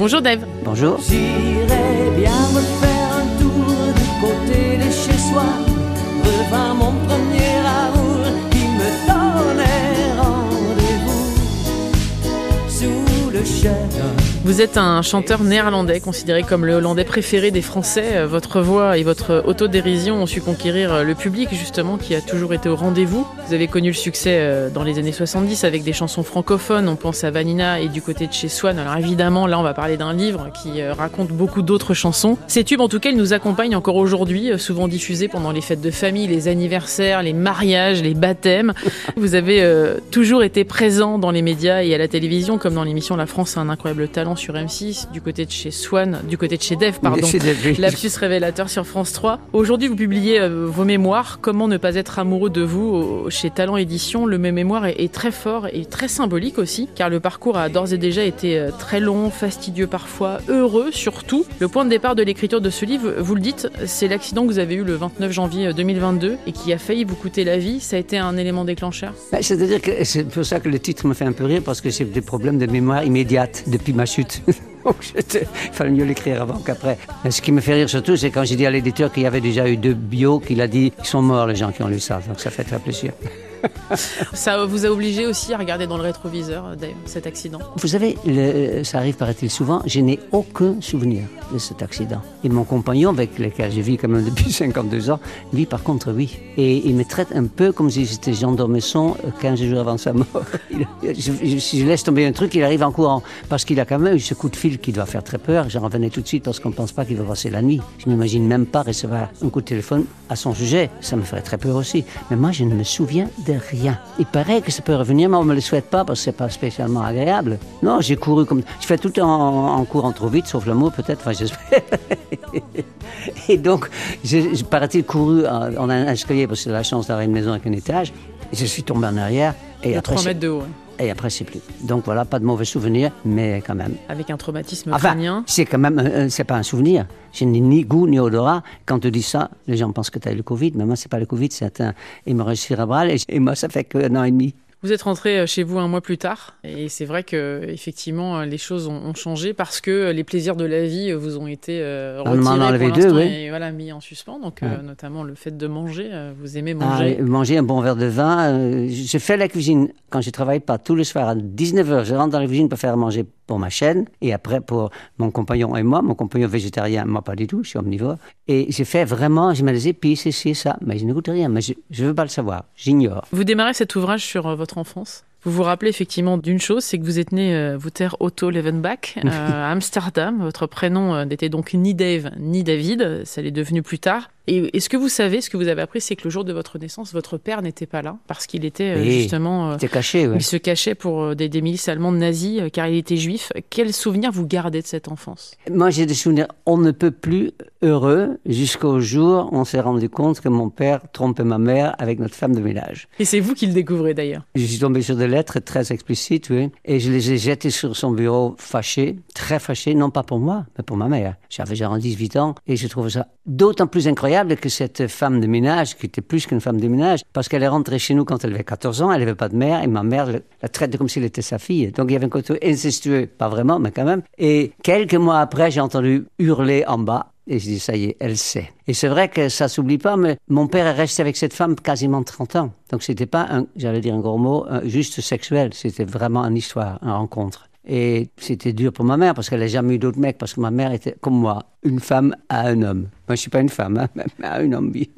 Bonjour Dave. Bonjour. J'irai bien me faire un tour du côté de chez soi, revint mon Vous êtes un chanteur néerlandais considéré comme le hollandais préféré des Français. Euh, Votre voix et votre autodérision ont su conquérir euh, le public justement qui a toujours été au rendez-vous. Vous avez connu le succès euh, dans les années 70 avec des chansons francophones. On pense à Vanina et du côté de chez Swan. Alors évidemment, là on va parler d'un livre qui raconte beaucoup d'autres chansons. Ces tubes en tout cas, ils nous accompagnent encore aujourd'hui, souvent diffusés pendant les fêtes de famille, les anniversaires, les mariages, les baptêmes. Vous avez toujours été présent dans les médias et à la télévision comme dans l'émission La France a un incroyable talent sur M6, du côté de chez Swan, du côté de chez Dev, pardon. Chez Dev, oui. Lapsus révélateur sur France 3. Aujourd'hui, vous publiez euh, vos mémoires. Comment ne pas être amoureux de vous chez Talent Édition? Le même mémoire est, très fort et très symbolique aussi, car le parcours a d'ores et déjà été euh, très long, fastidieux parfois, heureux surtout. Le point de départ de l'écriture de ce livre, vous le dites, c'est l'accident que vous avez eu le 29 janvier euh, 2022 et qui a failli vous coûter la vie. Ça a été un élément déclencheur? Ben, C'est-à-dire que c'est pour ça que le titre me fait un peu rire, parce que j'ai des problèmes de mémoire immédiate depuis ma chute. J'étais- il fallait mieux l'écrire avant qu'après. Ce qui me fait rire surtout, c'est quand j'ai dit à l'éditeur qu'il y avait déjà eu deux bios, qu'il a dit qu'ils sont morts les gens qui ont lu ça. Donc ça fait très plaisir. Ça vous a obligé aussi à regarder dans le rétroviseur, euh, cet accident. Vous savez, ça arrive, paraît-il, souvent, je n'ai aucun souvenir de cet accident. Et mon compagnon, avec lequel je vis quand même depuis 52 ans, lui, par contre, oui. Et il me traite un peu comme si j'étais Jean d'Ormesson euh, 15 jours avant sa mort. Il- je laisse tomber un truc, il arrive en courant. Parce qu'il a quand même eu ce coup de fil qui doit faire très peur. J'en revenais tout de suite parce qu'on ne pense pas qu'il va passer la nuit. Je m'imagine même pas recevoir un coup de téléphone à son sujet. Ça me ferait très peur aussi. Mais moi, je ne me souviens de rien. Il paraît que ça peut revenir, mais on me le souhaite pas parce que c'est pas spécialement agréable. Non, j'ai couru comme. Je fais tout en, en courant trop vite, sauf l'amour peut-être. Enfin, j'espère. Et donc, j'ai, paraît-il, couru en, en un escalier parce que j'ai la chance d'avoir une maison avec un étage. Et je suis tombé en arrière. Et De après, 3 c'est- mètres de haut. Et après, c'est plus. Donc voilà, pas de mauvais souvenirs, mais quand même. avec un traumatisme Enfin, c'est quand même, euh, c'est pas un souvenir. Je n'ai ni goût ni odorat. Quand tu dis ça, les gens pensent que tu as eu le Covid, mais moi, c'est pas le Covid, c'est un hémorragie cérébrale. Et, et moi, ça fait qu'un an et demi. Vous êtes rentré euh, chez vous un mois plus tard et c'est vrai que effectivement euh, les choses ont, ont changé parce que les plaisirs de la vie euh, vous ont été euh, On retirés enlevé pour deux, oui. et voilà mis en suspens. Donc euh, notamment le fait de manger, euh, vous aimez Ah, manger. manger un bon verre de vin. euh, je fais la cuisine quand je travaille pas tous les soirs à 19h. Je rentre dans la cuisine pour faire manger pour ma chaîne et après pour mon compagnon et moi. Mon compagnon végétarien, moi pas du tout, je suis omnivore. Et j'ai fait vraiment, je me disais, puis c'est ci, ça. Mais je ne goûte rien, mais je ne veux pas le savoir. J'ignore. Vous démarrez cet ouvrage sur euh, votre enfance? Vous vous rappelez effectivement d'une chose, c'est que vous êtes né euh, Wouter Otto Levenbach euh, à Amsterdam. Votre prénom euh, n'était donc ni Dave ni David, ça l'est devenu plus tard. Et, et ce que vous savez, ce que vous avez appris, c'est que le jour de votre naissance, votre père n'était pas là parce qu'il était euh, justement euh, C'était caché, ouais. Il se cachait pour euh, des, des milices allemandes nazies car il était juif. Quel souvenir vous gardez de cette enfance? Moi, j'ai des souvenirs, on ne peut plus heureux jusqu'au jour où on s'est rendu compte que mon père trompait ma mère avec notre femme de ménage. Et c'est vous qui le découvrez d'ailleurs. Je suis tombé sur des lettres très explicites, oui, et je les ai jetées sur son bureau fâché, très fâché, non pas pour moi, mais pour ma mère. J'avais genre 18 ans et je trouve ça d'autant plus incroyable que cette femme de ménage, qui était plus qu'une femme de ménage, parce qu'elle est rentrée chez nous quand elle avait 14 ans, elle n'avait pas de mère et ma mère la- traite comme s'il était sa fille. Donc il y avait un côté incestueux, pas vraiment, mais quand même. Et quelques mois après, j'ai entendu hurler en bas. Et je dis, ça y est, elle sait. Et c'est vrai que ça s'oublie pas, mais mon père est resté avec cette femme quasiment 30 ans. Donc c'était pas, j'allais dire un gros mot, juste sexuel. C'était vraiment une histoire, une rencontre. Et c'était dur pour ma mère parce qu'elle n'a jamais eu d'autres mecs, parce que ma mère était, comme moi, une femme à un homme. Moi, je suis pas une femme, hein, mais à un homme, oui.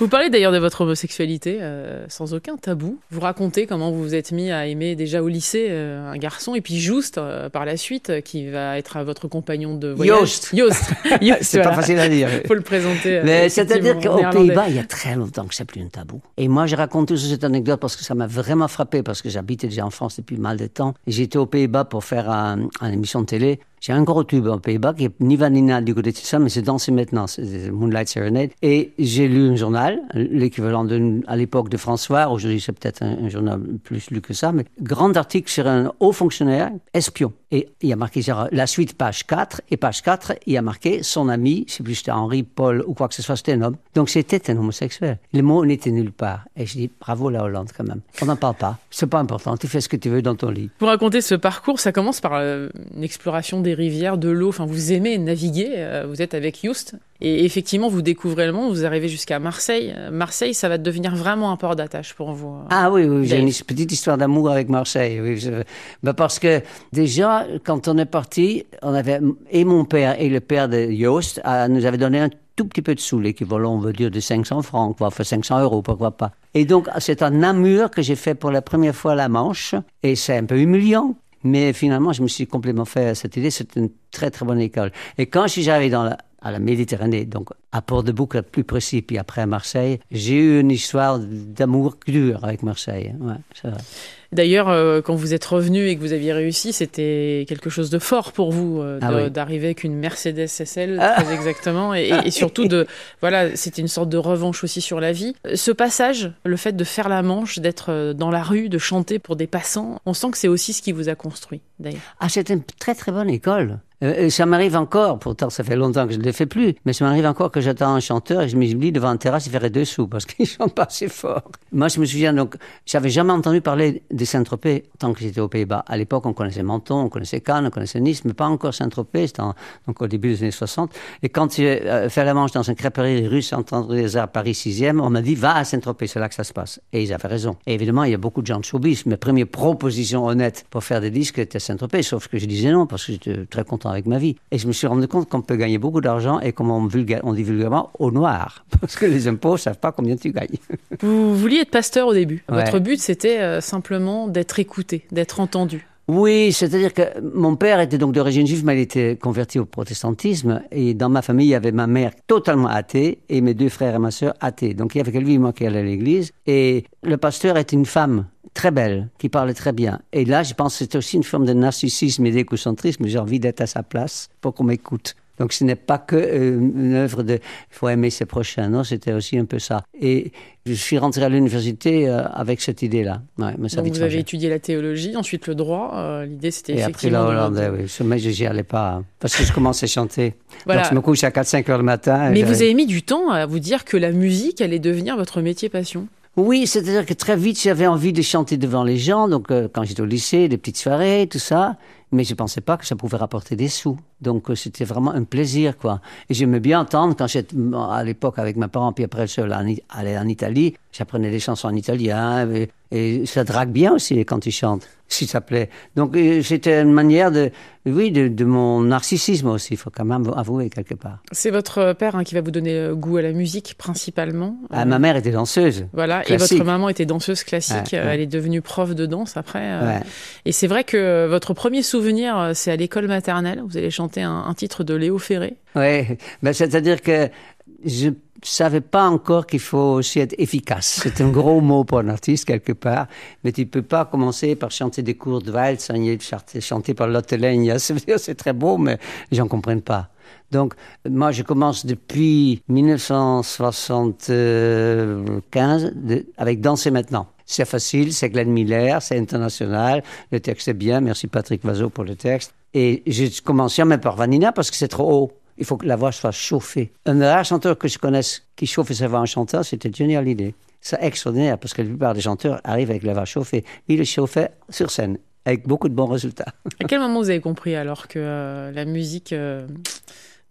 Vous parlez d'ailleurs de votre homosexualité euh, sans aucun tabou. Vous racontez comment vous vous êtes mis à aimer déjà au lycée euh, un garçon et puis Juste euh, par la suite qui va être votre compagnon de voyage. Joost. Joost. Joost, C'est voilà. pas facile à dire. Faut le présenter. Mais c'est-à-dire qu'aux. Pays-Bas, il y a très longtemps que c'est plus un tabou. Et moi, raconte toujours cette anecdote parce que ça m'a vraiment frappé, parce que j'habitais déjà en France depuis mal de temps. Et j'étais aux Pays-Bas pour faire un- une émission de télé. J'ai un gros tube aux Pays-Bas qui est ni Vanina du côté de ça, mais c'est dansé maintenant, c'est Moonlight Serenade. Et j'ai lu un journal, l'équivalent à l'époque de François, aujourd'hui c'est peut-être un journal plus lu que ça, mais grand article sur un haut fonctionnaire, espion. Et il y a marqué la suite, page 4. Et page 4, il y a marqué son ami, je sais plus c'était Henri, Paul ou quoi que ce soit, c'était un homme. Donc c'était un homosexuel. Le mot n'était nulle part. Et je dis, bravo la Hollande quand même. On n'en parle pas. C'est pas important. Tu fais ce que tu veux dans ton lit. Vous racontez ce parcours, ça commence par euh, une exploration des rivières, de l'eau. Enfin, vous aimez naviguer. euh, vous êtes avec Just. Et effectivement, vous découvrez le monde. Vous arrivez jusqu'à Marseille. Marseille, ça va devenir vraiment un port d'attache pour vous. Ah oui, oui, j'ai une petite histoire d'amour avec Marseille. Oui, je- ben parce que déjà, quand on est parti, on avait, et mon père et le père de Joost euh, nous avaient donné un tout petit peu de sous, l'équivalent, on veut dire, de 500 francs, quoi, enfin 500 euros, pourquoi pas. Et donc, c'est à Namur que j'ai fait pour la première fois la Manche, et c'est un peu humiliant. Mais finalement, je me suis complètement fait à cette idée. C'est une très, très bonne école. Et quand je suis arrivé dans la, à la Méditerranée, donc à Port-de-Bouc, plus précis, puis après à Marseille, j'ai eu une histoire d'amour dur avec Marseille. Ouais, vrai. D'ailleurs, euh, quand vous êtes revenu et que vous aviez réussi, c'était quelque chose de fort pour vous euh, Ah oui. d'arriver avec une Mercedes SL, Ah. très exactement, et, et- et surtout de, voilà, c'était une sorte de revanche aussi sur la vie. Ce passage, le fait de faire la manche, d'être euh, dans la rue, de chanter pour des passants, on sent que c'est aussi ce qui vous a construit, d'ailleurs. Ah, c'est une très très bonne école. Euh, ça m'arrive encore, pourtant ça fait longtemps que je ne le fais plus, mais ça m'arrive encore que j'attends un chanteur et je me dis devant une terrasse, il ferait deux sous parce qu'il chante pas assez fort. Moi, je me souviens donc, j'avais jamais entendu parler de Saint-Tropez tant que j'étais aux Pays-Bas. À l'époque, on connaissait Menton, on connaissait Cannes, on connaissait Nice, mais pas encore Saint-Tropez, c'était donc au début des années 60. Et quand j'ai euh, fait la manche dans une crêperie rue Saint-André des Arts, Paris 6e, on m'a dit, va à Saint-Tropez, c'est là que ça se passe. Et ils avaient raison. Et évidemment, il y a beaucoup de gens de showbiz. Mes premières propositions honnêtes pour faire des disques étaient Saint-Tropez, sauf que je disais non parce que j'étais très content avec ma vie. Et je me suis rendu compte qu'on peut gagner beaucoup d'argent et comme on, vulga- on dit vulgairement, au noir. Parce que les impôts ne savent pas combien tu gagnes. Vous vouliez être pasteur au début. Ouais. Votre but, c'était euh, simplement d'être écouté, d'être entendu. Oui, c'est-à-dire que mon père était donc d'origine juive, mais il était converti au protestantisme. Et dans ma famille, il y avait ma mère totalement athée et mes deux frères et ma sœur athées. Donc il y avait que lui et moi qui allaient à l'église. Et le pasteur était une femme très belle, qui parlait très bien. Et là, je pense que c'était aussi une forme de narcissisme et d'écocentrisme. J'ai envie d'être à sa place pour qu'on m'écoute. Donc ce n'est pas que euh, une œuvre de il faut aimer ses prochains, non, c'était aussi un peu ça. Et je suis rentré à l'université euh, avec cette idée-là. Ouais, mais ça a Donc vite vous avez étudié la théologie, ensuite le droit. Euh, L'idée, c'était Et après la hollandais, oui. Ce- Mais je n'y allais pas, hein, parce que je commençais à chanter. Voilà. Donc je me couche à 4-5 heures le matin. Mais vous avez mis du temps à vous dire que la musique allait devenir votre métier passion. Oui, c'est-à-dire que très vite, j'avais envie de chanter devant les gens. Donc euh, quand j'étais au lycée, des petites soirées, tout ça. Mais je ne pensais pas que ça pouvait rapporter des sous. Donc euh, c'était vraiment un plaisir, quoi. Et j'aimais bien entendre, quand j'étais à l'époque avec mes parents, puis après je allé en Italie, j'apprenais des chansons en italien. Et, et ça drague bien aussi quand tu chantes, si ça plaît. Donc euh, c'était une manière de, oui, de, de mon narcissisme aussi, il faut quand même avouer quelque part. C'est votre père hein, qui va vous donner euh, goût à la musique principalement. Ah, Euh, ma mère était danseuse. Voilà, classique. et votre maman était danseuse classique. Ouais, euh, ouais. Elle est devenue prof de danse après. euh, Ouais. Et c'est vrai que votre premier souvenir, euh, c'est à l'école maternelle. Vous allez chanter un, titre de Léo Ferré. Oui, ben, c'est-à-dire que je savais pas encore qu'il faut aussi être efficace. C'est un gros mot pour un artiste quelque part, mais tu peux pas commencer par chanter des cours de waltz, chanter, chanter par Lotte C'est très beau, mais les gens comprennent pas. Donc, moi, je commence depuis 1975 de- avec Danser maintenant. C'est facile, c'est Glenn Miller, c'est international, le texte est bien, merci Patrick Vazot pour le texte. Et j'ai commencé même par Vanina parce que c'est trop haut. Il faut que la voix soit chauffée. Un rare chanteur que je connaisse qui chauffait sa voix en chantant, c'était Johnny Hallyday. C'est extraordinaire parce que la plupart des chanteurs arrivent avec la voix chauffée. Il le chauffait sur scène avec beaucoup de bons résultats. À quel moment vous avez compris alors que euh, la musique euh,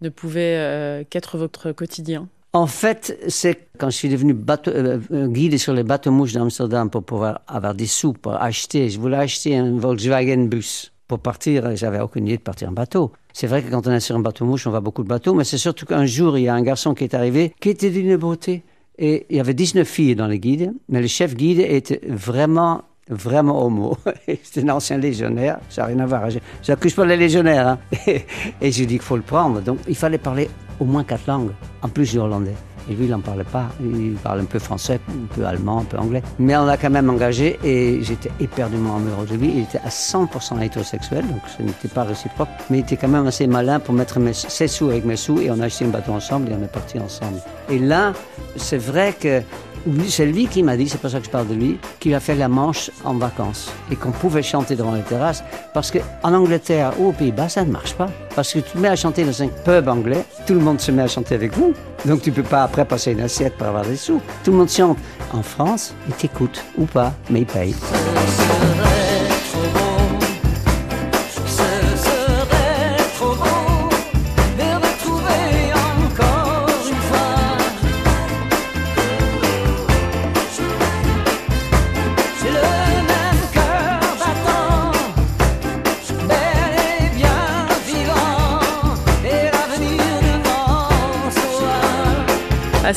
ne pouvait euh, qu'être votre quotidien? En fait, c'est quand je suis devenu bateau- euh, euh, guide sur les bateaux mouches d'Amsterdam pour pouvoir avoir des sous pour acheter. Je voulais acheter un Volkswagen bus pour partir. J'avais aucune idée de partir en bateau. C'est vrai que quand on est sur un bateau mouche, on voit beaucoup de bateaux, mais c'est surtout qu'un jour, il y a un garçon qui est arrivé qui était d'une beauté. Et il y avait 19 filles dans les guides, mais le chef guide était vraiment vraiment homo. C'était un ancien légionnaire, ça n'a rien à voir. Je- J'accuse pas les légionnaires. Hein. Et, j'ai dit qu'il faut le prendre. Donc il fallait parler au moins quatre langues, en plus du hollandais. Et lui, il n'en parlait pas. Il parle un peu français, un peu allemand, un peu anglais. Mais on l'a quand même engagé et j'étais éperdument amoureux de lui. Il était à 100% hétérosexuel, donc ce n'était pas réciproque. Mais il était quand même assez malin pour mettre ses sous avec mes sous et on a acheté un bateau ensemble et on est parti ensemble. Et là, c'est vrai que c'est lui qui m'a dit, c'est pour ça que je parle de lui, qu'il a fait la Manche en vacances et qu'on pouvait chanter devant les terrasses parce qu'en Angleterre ou aux Pays-Bas, ça ne marche pas. Parce que tu te mets à chanter dans un pub anglais, tout le monde se met à chanter avec vous. Donc tu peux pas après passer une assiette pour avoir des sous. Tout le monde chante. En France, ils t'écoutent ou pas, mais ils payent.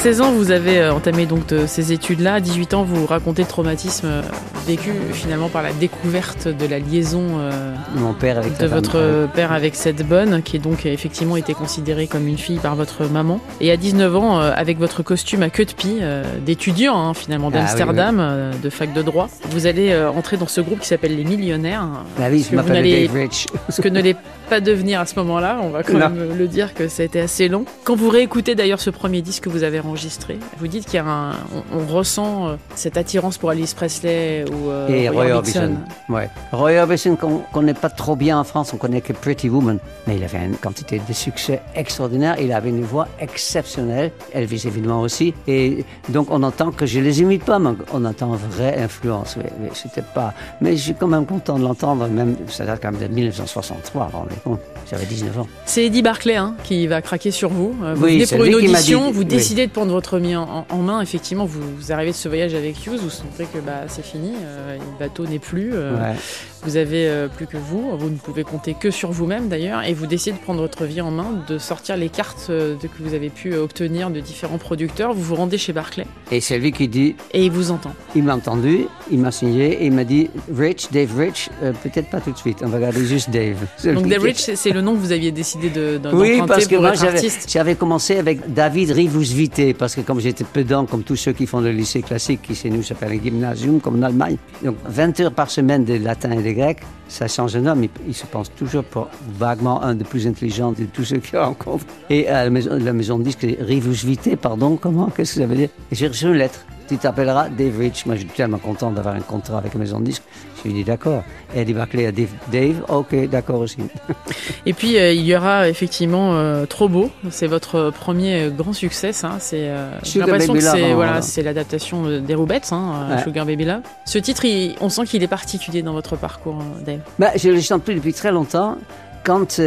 16 ans, vous avez euh, entamé donc ces études-là. À 18 ans, vous racontez le traumatisme euh, vécu finalement par la découverte de la liaison euh, Mon père avec de votre père avec cette bonne, qui est donc effectivement été considérée comme une fille par votre maman. Et à 19 ans, avec votre costume à queue de pie d'étudiant hein, finalement Ah oui, d'Amsterdam, de fac de droit, vous allez entrer dans ce groupe qui s'appelle les Millionnaires. Ah oui, Ce je que vous m'appelle n'allez- Dave Rich. ce que ne l'est pas devenir à ce moment-là. On va quand Non. même le dire que ça a été assez long. Quand vous réécoutez d'ailleurs ce premier disque que vous avez enregistré, vous dites qu'il y a un, on, on ressent euh, cette attirance pour Alice Presley ou euh, Et Roy Orbison. Orbison. Ouais. Roy Orbison, qu'on connaît pas trop bien en France, on connaît que Pretty Woman. Mais il avait une quantité de succès extraordinaire. Il avait une voix exceptionnelle. Elvis, évidemment, aussi. Et donc, on entend que je les imite pas, mais on entend une vraie influence. Oui, c'était pas. Mais je suis quand même content de l'entendre, même, ça date quand même de 1963, vous vous rendez compte. J'avais 19 ans. C'est Eddie Barclay hein, qui va craquer sur vous. Euh, Vous Oui, venez pour une audition, dit- vous oui. décidez de prendre votre vie en, en main. Effectivement, vous, vous arrivez de ce voyage avec Hughes, vous sentez que bah, c'est fini, euh, le bateau n'est plus. euh, Ouais. Vous avez euh, plus que vous, vous ne pouvez compter que sur vous-même d'ailleurs, et vous décidez de prendre votre vie en main, de sortir les cartes de, que vous avez pu obtenir de différents producteurs. Vous vous rendez chez Barclay Et c'est lui qui dit et il vous entend. Il m'a entendu, il m'a signé et il m'a dit Rich, Dave Rich, peut-être pas tout de suite, on va garder juste Dave. Donc Dave Rich, c'est le nom que vous aviez décidé de- de- Oui, parce que pour moi j'avais, commencé avec David Rivus Vitae, parce que comme j'étais pedant, comme tous ceux qui font le lycée classique, qui chez nous s'appelle un gymnasium, comme en Allemagne, donc 20 heures par semaine de latin et de grec, ça change un homme, il, se pense toujours pour vaguement un des plus intelligents de tous ceux qu'il rencontre. Et à la maison, la maison de disque, Rivus pardon, comment, qu'est-ce que ça veut dire? J'ai reçu une lettre. Tu t'appelleras Dave Rich. Moi, je suis tellement content d'avoir un contrat avec la maison de disque. Je lui ai dit d'accord. Et elle dit Barclay à Dave, Dave, ok, d'accord aussi. Et puis euh, il y aura effectivement euh, Trop beau. C'est votre premier grand succès, ça. C'est euh, j'ai l'impression que c'est hein, voilà, c'est l'adaptation des Roubettes, hein, euh, Ouais. Sugar Baby Love. Ce titre, il- on sent qu'il est particulier dans votre parcours, Dave. Ben, je le chante plus depuis très longtemps. Quand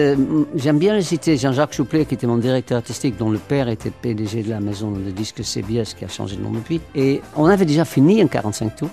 j'aime bien le citer Jean-Jacques Chouplet, qui était mon directeur artistique, dont le père était PDG de la maison de disques CBS, qui a changé de nom depuis. Et on avait déjà fini un 45 tours.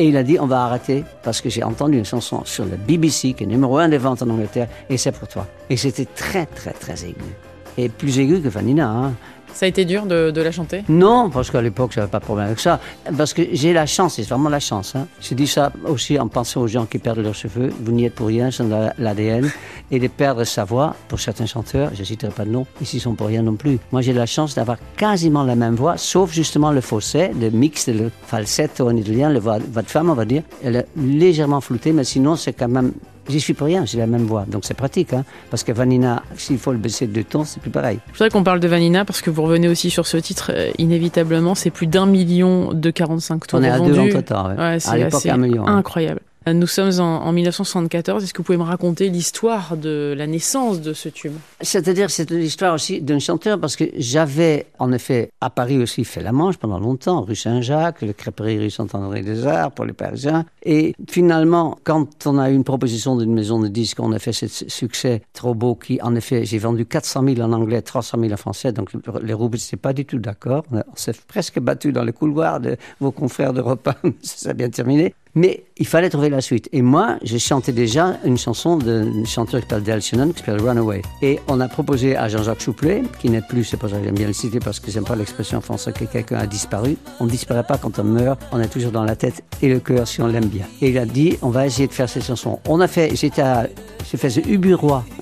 Et il a dit, on va arrêter parce que j'ai entendu une chanson sur le BBC, qui est numéro un des ventes en Angleterre, et c'est pour toi. Et c'était très, très, très aigu. Et plus aigu que Vanina. Hein. Ça a été dur de, la chanter? Non, parce qu'à l'époque, j'avais pas de problème avec ça. Parce que j'ai la chance, c'est vraiment la chance. Hein. Je dis ça aussi en pensant aux gens qui perdent leurs cheveux. Vous n'y êtes pour rien, c'est dans l'ADN. Et de perdre sa voix, pour certains chanteurs, je citerai pas de nom, ils sont pour rien non plus. Moi, j'ai la chance d'avoir quasiment la même voix, sauf justement le fausset, le mix, le falsetto en italien, le voix de femme, on va dire. Elle est légèrement floutée, mais sinon, c'est quand même J'y suis pour rien, j'ai la même voix. Donc c'est pratique, hein, parce que Vanina, s'il faut le baisser de tons, c'est plus pareil. Je voudrais qu'on parle de Vanina parce que vous revenez aussi sur ce titre euh, inévitablement. C'est plus d'un million de 45 tours On est à deux en total. ouais. Ouais, à c'est l'époque, assez un million. hein. incroyable. Euh, Nous sommes en, en 1974. Est-ce que vous pouvez me raconter l'histoire de la naissance de ce tube? C'est-à-dire, c'est l'histoire aussi d'un chanteur parce que j'avais, en effet, à Paris aussi fait la Manche pendant longtemps, rue Saint-Jacques, le crêperie rue Saint-André des Arts pour les Parisiens. Et finalement, quand on a eu une proposition d'une maison de disques, on a fait ce succès trop beau qui, en effet, j'ai vendu 400 000 en anglais, 300 000 en français. Donc, les Roubaix n'étaient pas du tout d'accord. On, s'est presque battu dans le couloir de vos confrères de repas. Ça s'est bien terminé. Mais il fallait trouver la suite. Et moi, j'ai chanté déjà une chanson d'un chanteur qui s'appelle Del Shannon, qui s'appelle Runaway. Et on a proposé à Jean-Jacques Chouplet, qui n'est plus, c'est pour ça que j'aime bien le citer, parce que j'aime pas l'expression française que quelqu'un a disparu. On ne disparaît pas quand on meurt, on est toujours dans la tête et le cœur si on l'aime bien. Et il a dit, on va essayer de faire cette chanson. On a fait, j'étais à, j'ai fait ce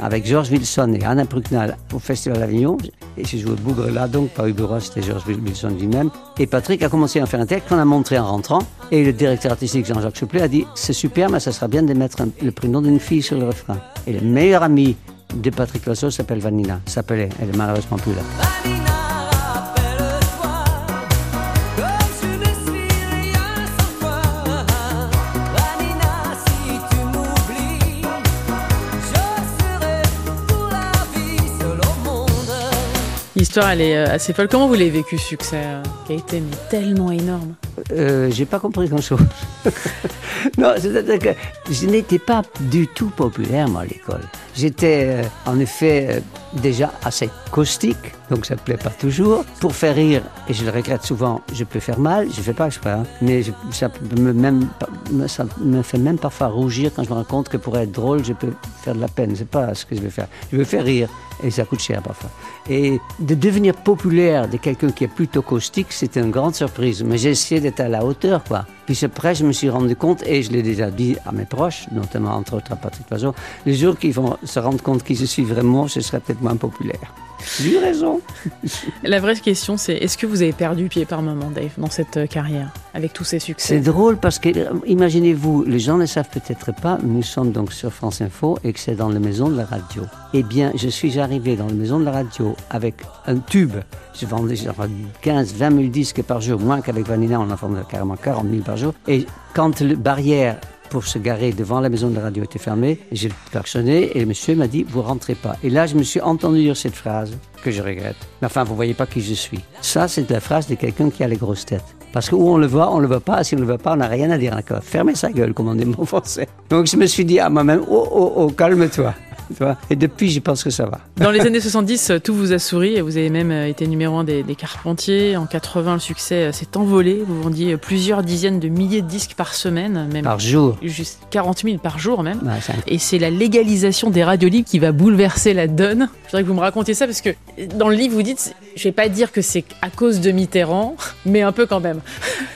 avec George Wilson et Anna Brucknal au Festival d'Avignon. Et j'ai joué Bougre là, donc pas Uburois, c'était George Wilson lui-même. Et Patrick a commencé à faire un texte qu'on a montré en rentrant. Et le directeur artistique Jacques Supplé a dit C'est super, mais ça sera bien de mettre le prénom d'une fille sur le refrain. Et le meilleur ami de Patrick Lasso s'appelle Vanina. S'appelait, elle est malheureusement plus là. Vanina L'histoire, elle est euh, assez folle. Comment vous l'avez vécu, succès euh, qui a été tellement énorme? Euh, j'ai pas compris grand-chose non, c'est-à-dire que je n'étais pas du tout populaire, moi, à l'école. J'étais, euh, en effet, euh, déjà assez caustique, donc ça ne plaît pas toujours. Pour faire rire, et je le regrette souvent, je peux faire mal, je ne fais pas exprès, hein, mais je- ça, me ça me fait même parfois rougir quand je me rends compte que pour être drôle, je peux faire de la peine. C'est pas ce que je veux faire. Je veux faire rire, et ça coûte cher parfois. Et de devenir populaire de quelqu'un qui est plutôt caustique, c'était une grande surprise. Mais j'ai essayé d'être à la hauteur, quoi. Puis après, je me suis rendu compte, et je l'ai déjà dit à mes proches, notamment entre autres à Patrick Vazot, le jour qu'ils vont se rendre compte qui je suis vraiment, je serai peut-être moins populaire. J'ai eu raison. La vraie question, c'est est-ce que vous avez perdu pied par moment, Dave, dans cette euh, carrière, avec tous ces C'est succès drôle parce que, euh, imaginez-vous, les gens ne le savent peut-être pas, nous sommes donc sur France Info et que c'est dans la maison de la radio. Eh bien, je suis arrivé dans la maison de la radio avec un tube. Je vendais genre 15, 20 000 disques par jour, moins qu'avec Vanina, on en vendait carrément 40 000 par jour. Et quand la barrière pour se garer devant la maison de la radio était fermée, j'ai klaxonné et le monsieur m'a dit, vous rentrez pas. Et là, je me suis entendu dire cette phrase que je regrette. Mais enfin, vous voyez pas qui je suis. Ça, c'est la phrase de quelqu'un qui a les grosses têtes. Parce que où on le voit, on le voit pas. Si on le voit pas, on n'a rien à dire. Fermez sa gueule, comme on dit en français. Donc je me suis dit à moi-même, oh, oh, oh, calme-toi. Tu vois Et depuis, je pense que ça va. Dans les années 70, euh, tout vous a souri et vous avez même euh, été numéro un des, des Carpentiers. En 80, le succès euh, s'est envolé. Vous vendiez euh, plusieurs dizaines de milliers de disques par semaine, même Par jour. juste 40 000 par jour même. Ouais, Et c'est la légalisation des radios libres qui va bouleverser la donne. Je voudrais que vous me racontiez ça parce que dans le livre, vous dites, je vais pas dire que c'est à cause de Mitterrand, mais un peu quand même.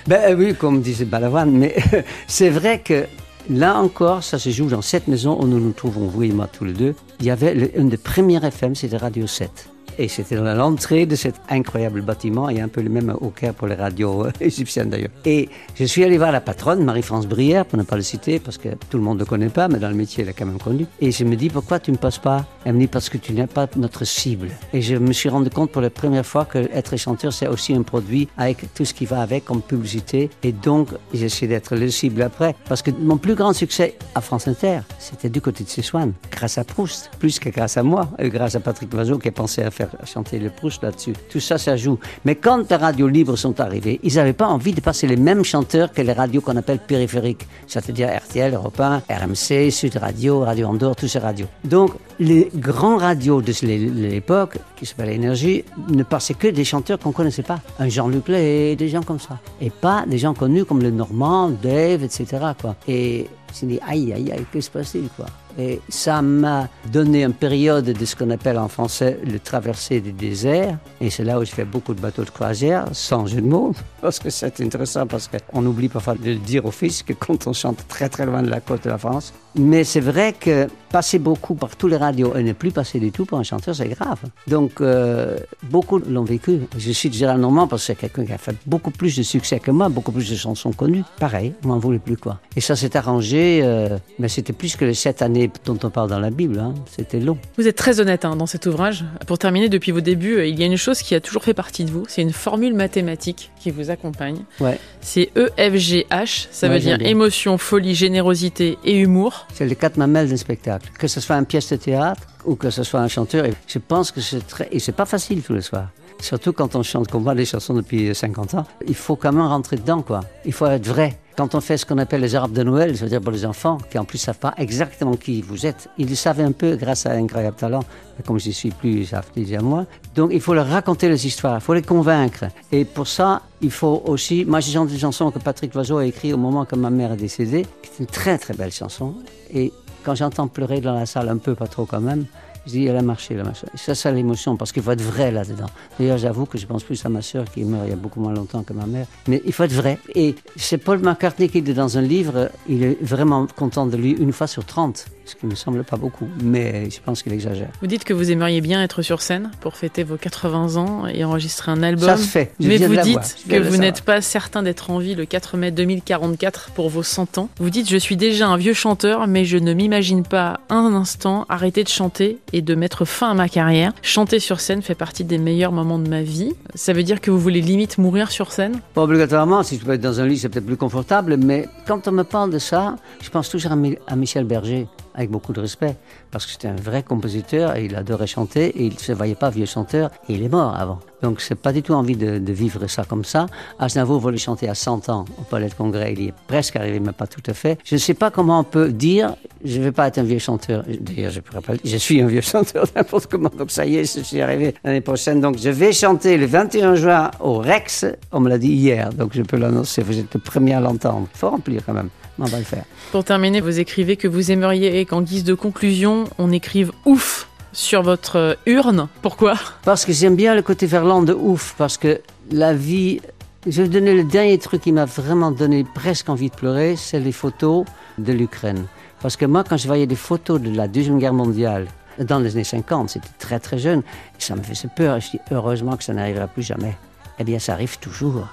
Ben oui, comme disait Balavoine, mais c'est vrai que là encore, ça se joue dans cette maison où nous nous trouvons, vous et moi tous les deux. Il y avait le, une des premières FM, c'était Radio 7. Et c'était dans l'entrée de cet incroyable bâtiment, et un peu le même au Caire pour les radios euh, égyptiennes d'ailleurs. Et je suis allé voir la patronne, Marie-France Brière, pour ne pas le citer, parce que tout le monde ne le connaît pas, mais dans le métier, elle est quand même connue. Et je me dis, pourquoi tu ne passes pas? Elle me dit, parce que tu n'es pas notre cible. Et je me suis rendu compte pour la première fois que être chanteur, c'est aussi un produit avec tout ce qui va avec comme publicité. Et donc, j'ai essayé d'être le cible après. Parce que mon plus grand succès à France Inter, c'était du côté de Sessoine, grâce à Proust, plus que grâce à moi, et grâce à Patrick Vazot qui a pensé à faire chanter le Proust là-dessus. Tout ça, ça joue. Mais quand les radios libres sont arrivées, ils n'avaient pas envie de passer les mêmes chanteurs que les radios qu'on appelle périphériques, c'est-à-dire RTL, Europe 1, RMC, Sud Radio, Radio Andorre, tous ces radios. Donc, les grands radios de l'époque, qui s'appellent Énergie, ne passaient que des chanteurs qu'on connaissait pas. Un Jean-Luc Lay, des gens comme ça. Et pas des gens connus comme le Normand, Dave, etc. Quoi. Et je me dit, aïe, aïe, aïe, que se passe-t-il quoi? Et ça m'a donné une période de ce qu'on appelle en français le traversée du désert. Et c'est là où je fais beaucoup de bateaux de croisière, sans jeu de mots, parce que c'est intéressant, parce qu'on oublie parfois de le dire au fils que quand on chante très très loin de la côte de la France. Mais c'est vrai que passer beaucoup par tous les radios et ne plus passer du tout pour un chanteur, c'est grave. Donc, euh, beaucoup l'ont vécu. Je cite Gérald Normand parce que c'est quelqu'un qui a fait beaucoup plus de succès que moi, beaucoup plus de chansons connues. Pareil, on m'en voulait plus quoi. Et ça s'est arrangé, euh, mais c'était plus que les sept années dont on parle dans la Bible. Hein. C'était long. Vous êtes très honnête hein, dans cet ouvrage. Pour terminer, depuis vos débuts, euh, il y a une chose qui a toujours fait partie de vous. C'est une formule mathématique qui vous accompagne. Ouais. C'est E EFGH. Ça Ouais, veut dire bien. émotion, folie, générosité et humour. C'est les quatre mamelles d'un spectacle. Que ce soit une pièce de théâtre ou que ce soit un chanteur. Je pense que c'est très. Et c'est pas facile tous les soirs. Surtout quand on chante, qu'on voit des chansons depuis 50 ans. Il faut quand même rentrer dedans, quoi. Il faut être vrai. Quand on fait ce qu'on appelle les arbres de Noël, c'est-à-dire pour les enfants, qui en plus savent pas exactement qui vous êtes, ils le savent un peu grâce à un incroyable talent, comme je suis plus, savent déjà moi. Donc il faut leur raconter les histoires, il faut les convaincre. Et pour ça, il faut aussi. Moi, j'ai chanté une chanson que Patrick Loiseau a écrite au moment que ma mère est décédée, qui est une très très belle chanson. Et quand j'entends pleurer dans la salle, un peu, pas trop quand même, je dis, elle a marché, elle a marché. Et ça, c'est l'émotion, parce qu'il faut être vrai là-dedans. D'ailleurs, j'avoue que je pense plus à ma sœur qui est morte il y a beaucoup moins longtemps que ma mère. Mais il faut être vrai. Et c'est Paul McCartney qui dit dans un livre, il est vraiment content de lui une fois sur 30, ce qui ne me semble pas beaucoup, mais je pense qu'il exagère. Vous dites que vous aimeriez bien être sur scène pour fêter vos 80 ans et enregistrer un album. Ça se fait. Je Mais vous dites que vous n'êtes pas certain d'être en vie le 4 mai 2044 pour vos 100 ans. Vous dites Je suis déjà un vieux chanteur, mais je ne m'imagine pas un instant arrêter de chanter et de mettre fin à ma carrière. Chanter sur scène fait partie des meilleurs moments de ma vie. Ça veut dire que vous voulez limite mourir sur scène? Pas obligatoirement, si je peux être dans un lit, c'est peut-être plus confortable, mais quand on me parle de ça, je pense toujours à, Mi- à Michel Berger. avec beaucoup de respect, parce que c'était un vrai compositeur et il adorait chanter et il ne se voyait pas vieux chanteur et il est mort avant. Donc c'est pas du tout envie de, vivre ça comme ça. Aznavour voulait chanter à 100 ans au Palais de Congrès, il y est presque arrivé, mais pas tout à fait. Je ne sais pas comment on peut dire, je ne vais pas être un vieux chanteur. D'ailleurs, je je suis un vieux chanteur n'importe comment, donc ça y est, je suis arrivé l'année prochaine. Donc je vais chanter le 21 juin au Rex, on me l'a dit hier, donc je peux l'annoncer, vous êtes le premier à l'entendre. Il faut remplir quand même. On va le faire. Pour terminer, vous écrivez que vous aimeriez qu'en guise de conclusion, on écrive ouf sur votre urne. Pourquoi? Parce que j'aime bien le côté verlan de ouf, parce que la vie... Je vais vous donner le dernier truc qui m'a vraiment donné presque envie de pleurer, c'est les photos de l'Ukraine. Parce que moi, quand je voyais des photos de la Deuxième Guerre mondiale, dans les années 50, c'était très très jeune, ça me faisait peur. Je dis, heureusement que ça n'arrivera plus jamais. Eh bien, ça arrive toujours.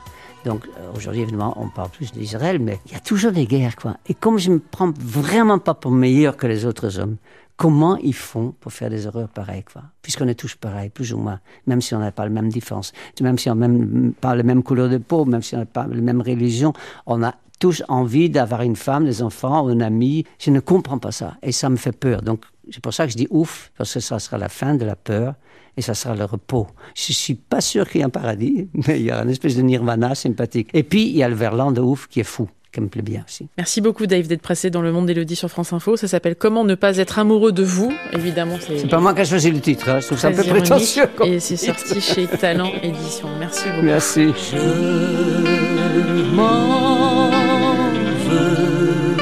Donc euh, aujourd'hui, évidemment, on parle plus d'Israël, mais il y a toujours des guerres, quoi. Et comme je me prends vraiment pas pour meilleur que les autres hommes, comment ils font pour faire des erreurs pareilles, quoi? Puisqu'on est tous pareils, plus ou moins, même si on n'a pas la même différence, même si on n'a pas la même couleur de peau, même si on n'a pas la même religion, on a tous envie d'avoir une femme, des enfants, un ami. Je ne comprends pas ça. Et ça me fait peur. Donc, c'est pour ça que je dis ouf, parce que ça sera la fin de la peur et ça sera le repos. Je suis pas sûr qu'il y ait un paradis, mais il y a une espèce de nirvana sympathique. Et puis, il y a le verlan de ouf qui est fou qui me plaît bien aussi. Merci beaucoup Dave d'être passé dans le monde d'Elodie sur France Info. Ça s'appelle Comment ne pas être amoureux de vous. Évidemment, c'est. C'est pas moi qui ai choisi le titre. Hein. Je trouve ça un peu prétentieux. Et c'est sorti chez Talent Édition. Merci beaucoup. Merci. Je m'en veux,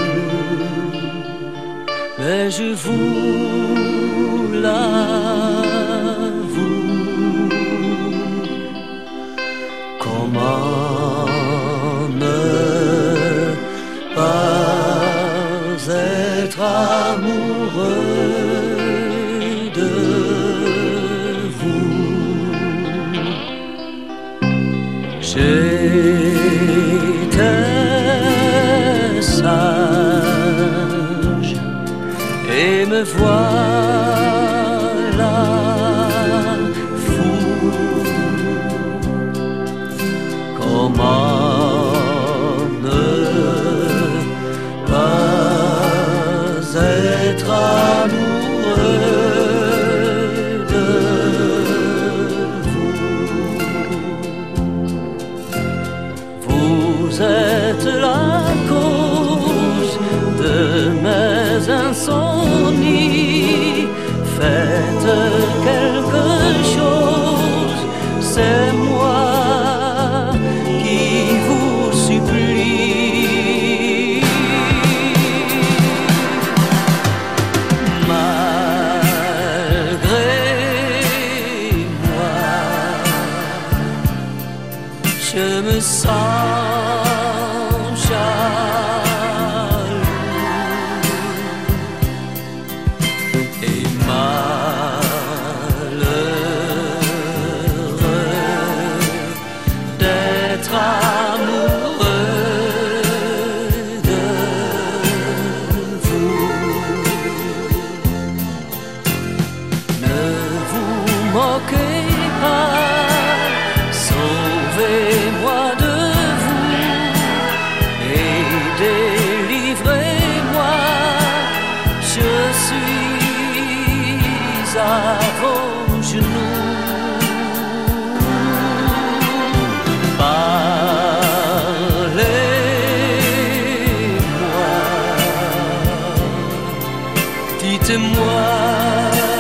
mais je vous l'avoue. Voilà et malheureux love.